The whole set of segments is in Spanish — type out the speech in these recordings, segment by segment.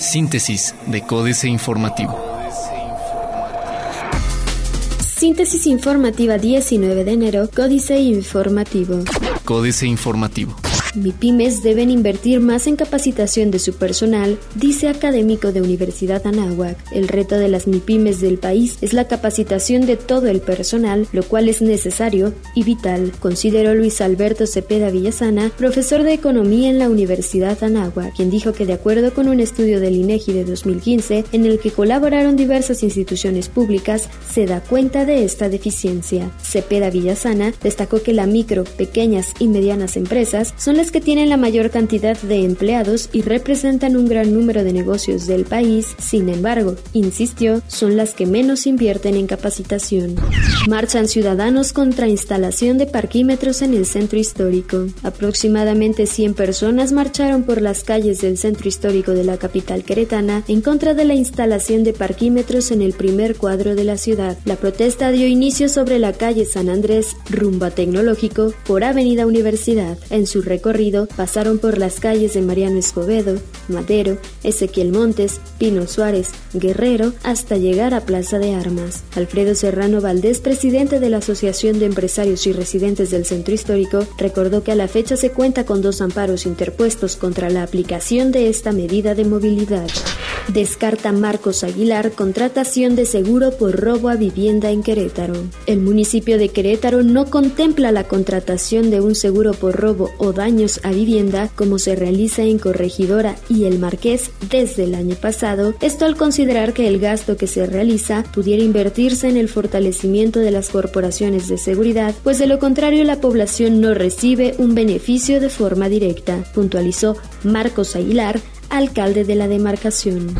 Síntesis de Códice Informativo. Síntesis informativa 19 de enero, Códice Informativo. Códice Informativo. MIPIMES deben invertir más en capacitación de su personal, dice académico de Universidad Anáhuac. El reto de las MIPIMES del país es la capacitación de todo el personal, lo cual es necesario y vital, consideró Luis Alberto Cepeda Villasana, profesor de Economía en la Universidad Anáhuac, quien dijo que de acuerdo con un estudio del INEGI de 2015, en el que colaboraron diversas instituciones públicas, se da cuenta de esta deficiencia. Cepeda Villasana destacó que la micro, pequeñas y medianas empresas son las que tienen la mayor cantidad de empleados y representan un gran número de negocios del país, sin embargo, insistió, son las que menos invierten en capacitación. Marchan ciudadanos contra instalación de parquímetros en el centro histórico. Aproximadamente 100 personas marcharon por las calles del centro histórico de la capital queretana en contra de la instalación de parquímetros en el primer cuadro de la ciudad. La protesta dio inicio sobre la calle San Andrés, rumbo a Tecnológico, por Avenida Universidad. En su recorrido pasaron por las calles de Mariano Escobedo, Madero, Ezequiel Montes, Pino Suárez, Guerrero, hasta llegar a Plaza de Armas. Alfredo Serrano Valdés, presidente de la Asociación de Empresarios y Residentes del Centro Histórico, recordó que a la fecha se cuenta con dos amparos interpuestos contra la aplicación de esta medida de movilidad. Descarta Marcos Aguilar contratación de seguro por robo a vivienda en Querétaro. El municipio de Querétaro no contempla la contratación de un seguro por robo o daños a vivienda como se realiza en Corregidora y El Marqués desde el año pasado, esto al considerar que el gasto que se realiza pudiera invertirse en el fortalecimiento de las corporaciones de seguridad, pues de lo contrario la población no recibe un beneficio de forma directa, puntualizó Marcos Aguilar, alcalde de la demarcación.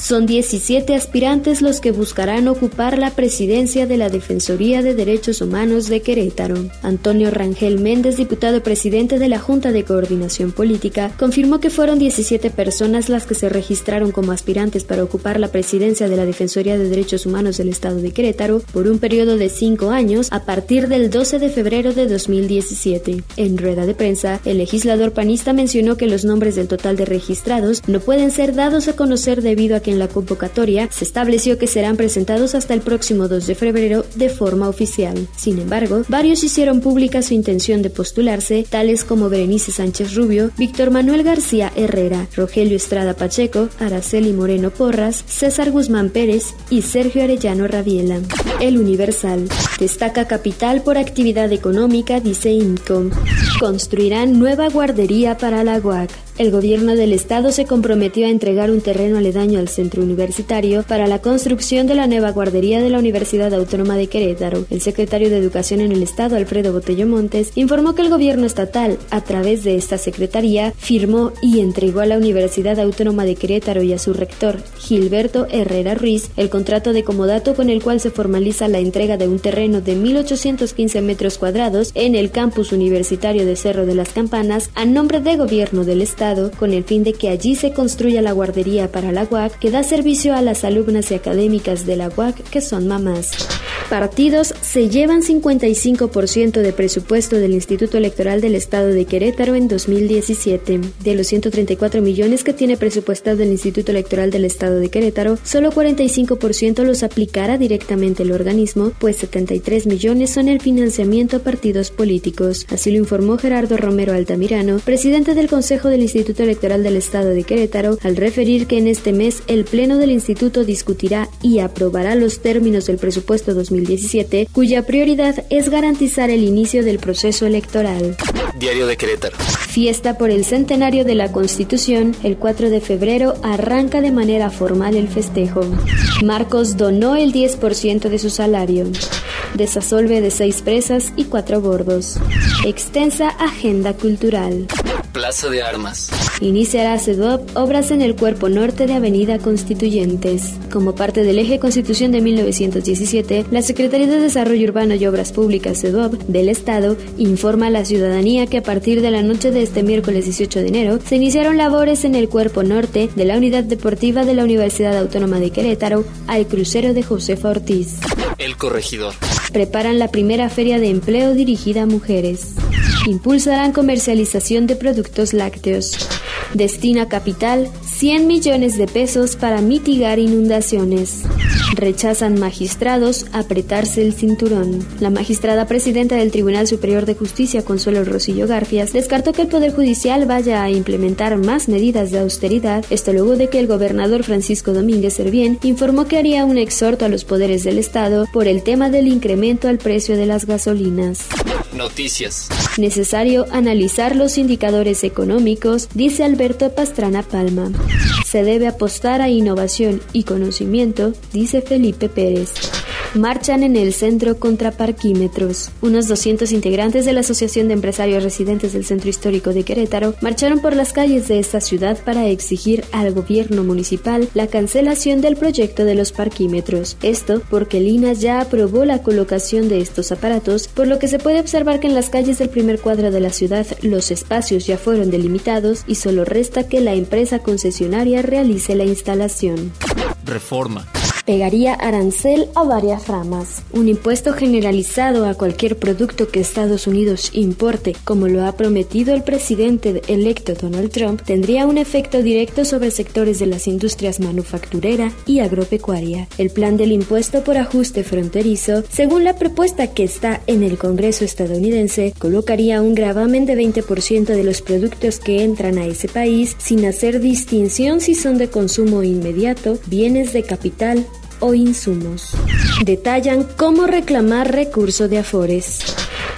Son 17 aspirantes los que buscarán ocupar la presidencia de la Defensoría de Derechos Humanos de Querétaro. Antonio Rangel Méndez, diputado presidente de la Junta de Coordinación Política, confirmó que fueron 17 personas las que se registraron como aspirantes para ocupar la presidencia de la Defensoría de Derechos Humanos del Estado de Querétaro por un periodo de cinco años a partir del 12 de febrero de 2017. En rueda de prensa, el legislador panista mencionó que los nombres del total de registrados no pueden ser dados a conocer debido a que en la convocatoria se estableció que serán presentados hasta el próximo 2 de febrero de forma oficial. Sin embargo, varios hicieron pública su intención de postularse, tales como Berenice Sánchez Rubio, Víctor Manuel García Herrera, Rogelio Estrada Pacheco, Araceli Moreno Porras, César Guzmán Pérez y Sergio Arellano Rabiela. El Universal destaca capital por actividad económica, dice Incom. Construirán nueva guardería para la UAC. El gobierno del estado se comprometió a entregar un terreno aledaño al centro universitario para la construcción de la nueva guardería de la Universidad Autónoma de Querétaro. El secretario de Educación en el estado, Alfredo Botello Montes, informó que el gobierno estatal, a través de esta secretaría, firmó y entregó a la Universidad Autónoma de Querétaro y a su rector, Gilberto Herrera Ruiz, el contrato de comodato con el cual se formaliza la entrega de un terreno de 1.815 metros cuadrados en el campus universitario de Cerro de las Campanas a nombre de gobierno del estado con el fin de que allí se construya la guardería para la UAC que da servicio a las alumnas y académicas de la UAC que son mamás. Partidos se llevan 55% de presupuesto del Instituto Electoral del Estado de Querétaro en 2017. De los 134 millones que tiene presupuestado el Instituto Electoral del Estado de Querétaro, solo 45% los aplicará directamente el organismo, pues 73 millones son el financiamiento a partidos políticos. Así lo informó Gerardo Romero Altamirano, presidente del Consejo del Instituto Electoral del Estado de Querétaro, al referir que en este mes el Pleno del Instituto discutirá y aprobará los términos del presupuesto 2017 2017, cuya prioridad es garantizar el inicio del proceso electoral. Diario de Querétaro. Fiesta por el centenario de la Constitución, el 4 de febrero arranca de manera formal el festejo. Marcos donó el 10% de su salario. Desasolve de seis presas y cuatro bordos. Extensa agenda cultural. Plaza de Armas. Iniciará CEDOP obras en el cuerpo norte de Avenida Constituyentes. Como parte del eje Constitución de 1917, la Secretaría de Desarrollo Urbano y Obras Públicas CEDOP del Estado informa a la ciudadanía que a partir de la noche de este miércoles 18 de enero se iniciaron labores en el cuerpo norte de la unidad deportiva de la Universidad Autónoma de Querétaro al crucero de Josefa Ortiz. El corregidor. Preparan la primera feria de empleo dirigida a mujeres. Impulsarán comercialización de productos lácteos. Destina capital 100 millones de pesos para mitigar inundaciones. Rechazan magistrados apretarse el cinturón. La magistrada presidenta del Tribunal Superior de Justicia, Consuelo Rosillo Garfias, descartó que el Poder Judicial vaya a implementar más medidas de austeridad, esto luego de que el gobernador Francisco Domínguez Servién informó que haría un exhorto a los poderes del Estado por el tema del incremento al precio de las gasolinas. Noticias. Necesario analizar los indicadores económicos, dice Alberto Pastrana Palma. Se debe apostar a innovación y conocimiento, dice Felipe Pérez marchan en el centro contra parquímetros. Unos 200 integrantes de la Asociación de Empresarios Residentes del Centro Histórico de Querétaro marcharon por las calles de esta ciudad para exigir al gobierno municipal la cancelación del proyecto de los parquímetros. Esto porque Lina ya aprobó la colocación de estos aparatos, por lo que se puede observar que en las calles del primer cuadro de la ciudad los espacios ya fueron delimitados y solo resta que la empresa concesionaria realice la instalación. Reforma pegaría arancel a varias ramas. Un impuesto generalizado a cualquier producto que Estados Unidos importe, como lo ha prometido el presidente electo Donald Trump, tendría un efecto directo sobre sectores de las industrias manufacturera y agropecuaria. El plan del impuesto por ajuste fronterizo, según la propuesta que está en el Congreso estadounidense, colocaría un gravamen de 20% de los productos que entran a ese país sin hacer distinción si son de consumo inmediato, bienes de capital o insumos. Detallan cómo reclamar recurso de Afores.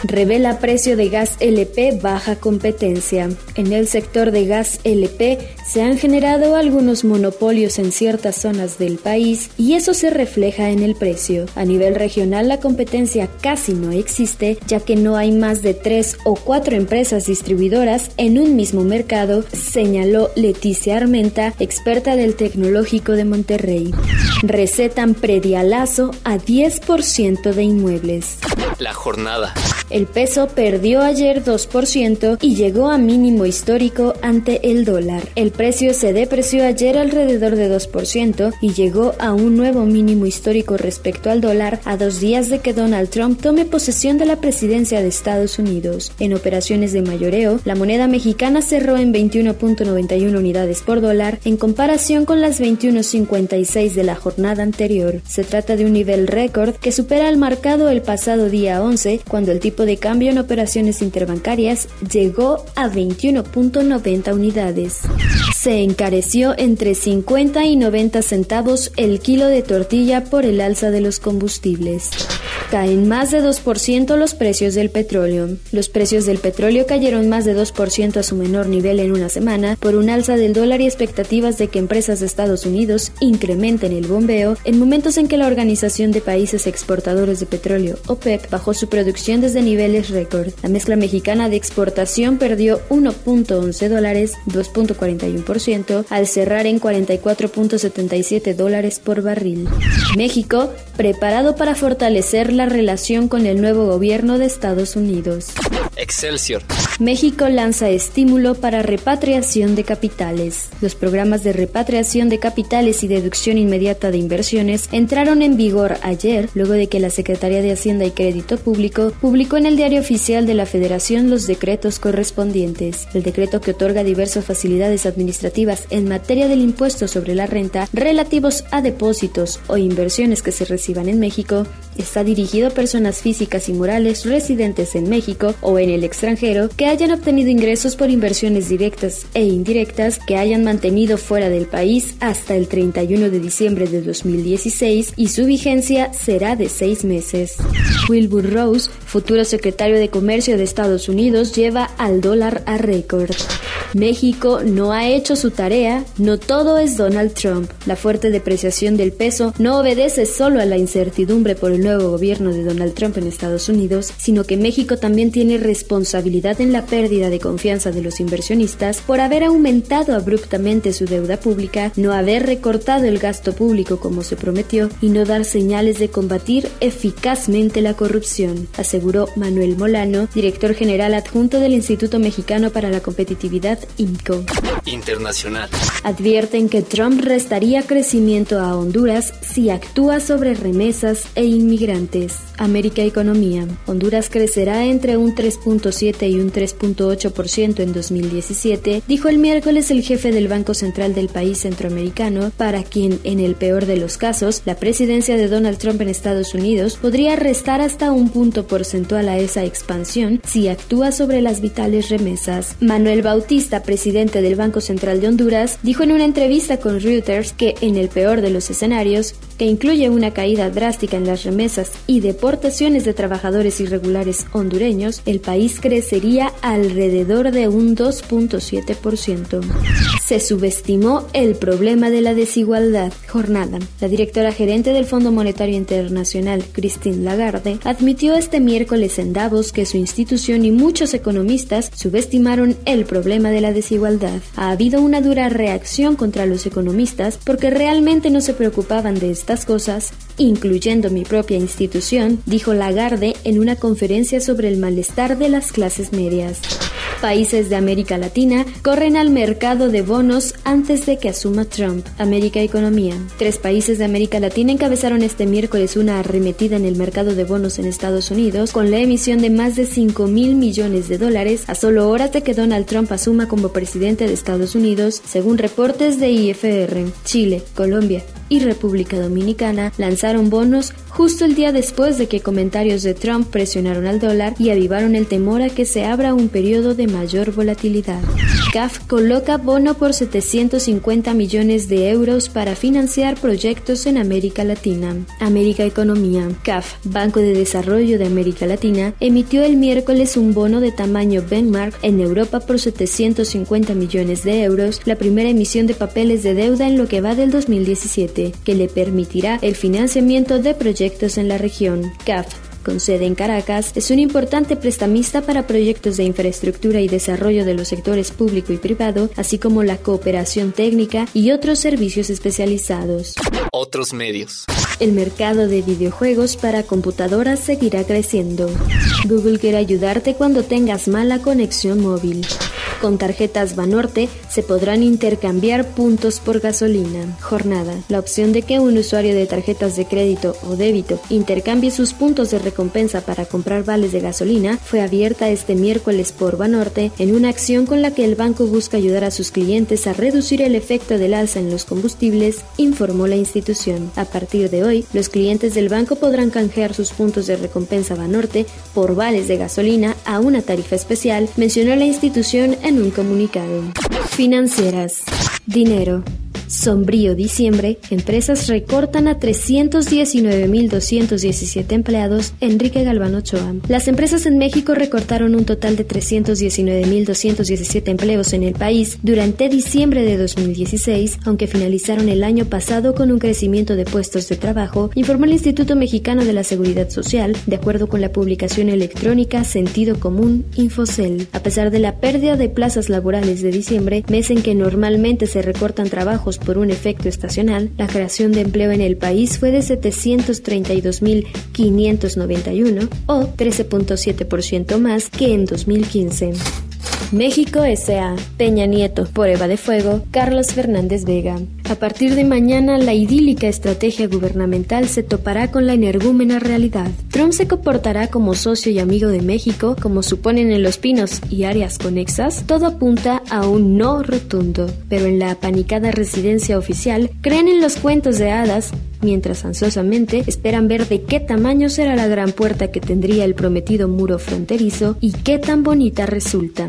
Revela precio de gas LP baja competencia. En el sector de gas LP se han generado algunos monopolios en ciertas zonas del país y eso se refleja en el precio. A nivel regional la competencia casi no existe ya que no hay más de tres o cuatro empresas distribuidoras en un mismo mercado, señaló Leticia Armenta, experta del Tecnológico de Monterrey. Recetan predialazo a 10% de inmuebles. La jornada. El peso perdió ayer 2% y llegó a mínimo histórico ante el dólar. El precio se depreció ayer alrededor de 2% y llegó a un nuevo mínimo histórico respecto al dólar a dos días de que Donald Trump tome posesión de la presidencia de Estados Unidos. En operaciones de mayoreo, la moneda mexicana cerró en 21.91 unidades por dólar en comparación con las 21.56 de la jornada anterior. Se trata de un nivel récord que supera al marcado el pasado día 11 cuando el tipo de cambio en operaciones interbancarias llegó a 21.90 unidades. Se encareció entre 50 y 90 centavos el kilo de tortilla por el alza de los combustibles. Caen más de 2% los precios del petróleo. Los precios del petróleo cayeron más de 2% a su menor nivel en una semana por un alza del dólar y expectativas de que empresas de Estados Unidos incrementen el bombeo en momentos en que la Organización de Países Exportadores de Petróleo, OPEP, bajó su producción desde niveles récord. La mezcla mexicana de exportación perdió 1.11 dólares, 2.41%, al cerrar en 44.77 dólares por barril. México, preparado para fortalecer la relación con el nuevo gobierno de Estados Unidos. Excelsior. México lanza estímulo para repatriación de capitales. Los programas de repatriación de capitales y deducción inmediata de inversiones entraron en vigor ayer, luego de que la Secretaría de Hacienda y Crédito Público publicó en el Diario Oficial de la Federación los decretos correspondientes. El decreto que otorga diversas facilidades administrativas en materia del impuesto sobre la renta relativos a depósitos o inversiones que se reciban en México está dirigido a personas físicas y morales residentes en México o en el extranjero que hayan obtenido ingresos por inversiones directas e indirectas que hayan mantenido fuera del país hasta el 31 de diciembre de 2016 y su vigencia será de seis meses. Wilbur Rose, futuro secretario de Comercio de Estados Unidos, lleva al dólar a récord. México no ha hecho su tarea, no todo es Donald Trump. La fuerte depreciación del peso no obedece solo a la incertidumbre por el nuevo gobierno de Donald Trump en Estados Unidos, sino que México también tiene responsabilidad en la pérdida de confianza de los inversionistas por haber aumentado abruptamente su deuda pública, no haber recortado el gasto público como se prometió y no dar señales de combatir eficazmente la corrupción, aseguró Manuel Molano, director general adjunto del Instituto Mexicano para la Competitividad INCO. Internacional. Advierten que Trump restaría crecimiento a Honduras si actúa sobre remesas e inmigrantes. América Economía. Honduras crecerá entre un 3.7 y un 3.8% en 2017, dijo el miércoles el jefe del Banco Central del país centroamericano, para quien, en el peor de los casos, la presidencia de Donald Trump en Estados Unidos podría restar hasta un punto porcentual a esa expansión si actúa sobre las vitales remesas. Manuel Bautista, presidente del Banco Central de Honduras, dijo en una entrevista con Reuters que, en el peor de los escenarios, que incluye una caída drástica en las remesas y deportaciones de trabajadores irregulares hondureños, el país crecería alrededor de un 2.7%. Se subestimó el problema de la desigualdad. Jornada. La directora gerente del Fondo Monetario Internacional, Christine Lagarde, admitió este miércoles en Davos que su institución y muchos economistas subestimaron el problema de la desigualdad. Ha habido una dura reacción contra los economistas porque realmente no se preocupaban de esta cosas, incluyendo mi propia institución, dijo Lagarde en una conferencia sobre el malestar de las clases medias. Países de América Latina corren al mercado de bonos antes de que asuma Trump. América Economía. Tres países de América Latina encabezaron este miércoles una arremetida en el mercado de bonos en Estados Unidos con la emisión de más de 5 mil millones de dólares a solo horas de que Donald Trump asuma como presidente de Estados Unidos, según reportes de IFR. Chile, Colombia y República Dominicana lanzaron bonos justo el día después de que comentarios de Trump presionaron al dólar y avivaron el temor a que se abra un periodo de mayor volatilidad. CAF coloca bono por 750 millones de euros para financiar proyectos en América Latina. América Economía. CAF, Banco de Desarrollo de América Latina, emitió el miércoles un bono de tamaño benchmark en Europa por 750 millones de euros, la primera emisión de papeles de deuda en lo que va del 2017, que le permitirá el financiamiento de proyectos en la región. CAF con sede en Caracas, es un importante prestamista para proyectos de infraestructura y desarrollo de los sectores público y privado, así como la cooperación técnica y otros servicios especializados. Otros medios. El mercado de videojuegos para computadoras seguirá creciendo. Google quiere ayudarte cuando tengas mala conexión móvil. Con tarjetas Banorte se podrán intercambiar puntos por gasolina. Jornada. La opción de que un usuario de tarjetas de crédito o débito intercambie sus puntos de recompensa para comprar vales de gasolina fue abierta este miércoles por Banorte en una acción con la que el banco busca ayudar a sus clientes a reducir el efecto del alza en los combustibles, informó la institución. A partir de hoy, los clientes del banco podrán canjear sus puntos de recompensa Banorte por vales de gasolina a una tarifa especial, mencionó la institución en un comunicado. Financieras. Dinero. Sombrío diciembre, empresas recortan a 319.217 empleados, Enrique Galván Ochoa. Las empresas en México recortaron un total de 319.217 empleos en el país durante diciembre de 2016, aunque finalizaron el año pasado con un crecimiento de puestos de trabajo, informó el Instituto Mexicano de la Seguridad Social, de acuerdo con la publicación electrónica Sentido Común Infocel. A pesar de la pérdida de plazas laborales de diciembre, mes en que normalmente se recortan trabajos por un efecto estacional, la creación de empleo en el país fue de 732.591 o 13.7% más que en 2015. México S.A. Peña Nieto, Prueba de Fuego, Carlos Fernández Vega. A partir de mañana, la idílica estrategia gubernamental se topará con la energúmena realidad. Trump se comportará como socio y amigo de México, como suponen en Los Pinos y áreas conexas. Todo apunta a un no rotundo, pero en la apanicada residencia oficial creen en los cuentos de hadas mientras ansiosamente esperan ver de qué tamaño será la gran puerta que tendría el prometido muro fronterizo y qué tan bonita resulta.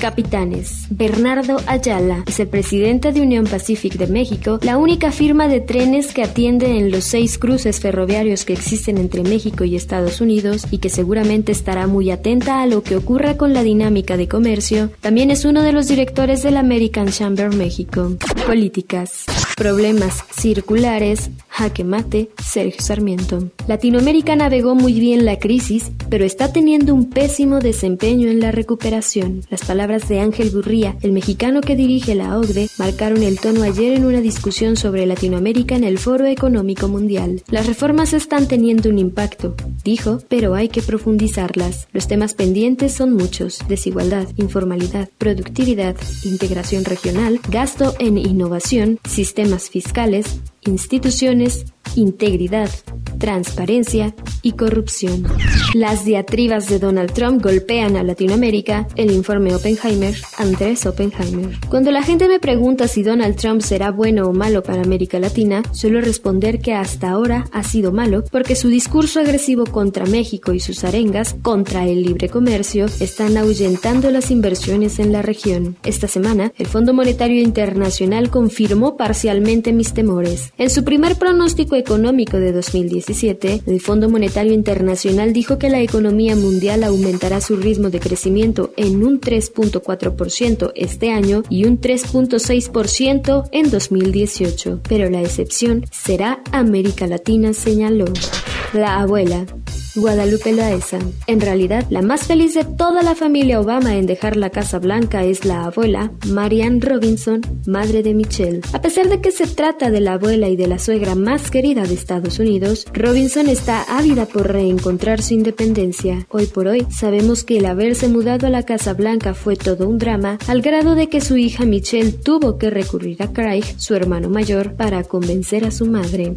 Capitanes. Bernardo Ayala es el presidente de Unión Pacific de México, la única firma de trenes que atiende en los seis cruces ferroviarios que existen entre México y Estados Unidos y que seguramente estará muy atenta a lo que ocurra con la dinámica de comercio. También es uno de los directores del American Chamber México. Políticas. Problemas circulares. Jaque mate, Sergio Sarmiento. Latinoamérica navegó muy bien la crisis, pero está teniendo un pésimo desempeño en la recuperación. Las palabras de Ángel Burría, el mexicano que dirige la OCDE, marcaron el tono ayer en una discusión sobre Latinoamérica en el Foro Económico Mundial. Las reformas están teniendo un impacto, dijo, pero hay que profundizarlas. Los temas pendientes son muchos, desigualdad, informalidad, productividad, integración regional, gasto en innovación, sistemas fiscales, instituciones, integridad, transparencia y corrupción. Las diatribas de Donald Trump golpean a Latinoamérica, el informe Oppenheimer, Andrés Oppenheimer. Cuando la gente me pregunta si Donald Trump será bueno o malo para América Latina, suelo responder que hasta ahora ha sido malo porque su discurso agresivo contra México y sus arengas contra el libre comercio están ahuyentando las inversiones en la región. Esta semana, el Fondo Monetario Internacional confirmó parcialmente mis temores. En su primer pronóstico económico de 2017, el Fondo Monetario Internacional dijo que la economía mundial aumentará su ritmo de crecimiento en un 3.4% este año y un 3.6% en 2018, pero la excepción será América Latina, señaló. La abuela, Guadalupe Loaesa. En realidad, la más feliz de toda la familia Obama en dejar la Casa Blanca es la abuela, Marianne Robinson, madre de Michelle. A pesar de que se trata de la abuela y de la suegra más querida de Estados Unidos, Robinson está ávida por reencontrar su independencia. Hoy por hoy, sabemos que el haberse mudado a la Casa Blanca fue todo un drama, al grado de que su hija Michelle tuvo que recurrir a Craig, su hermano mayor, para convencer a su madre.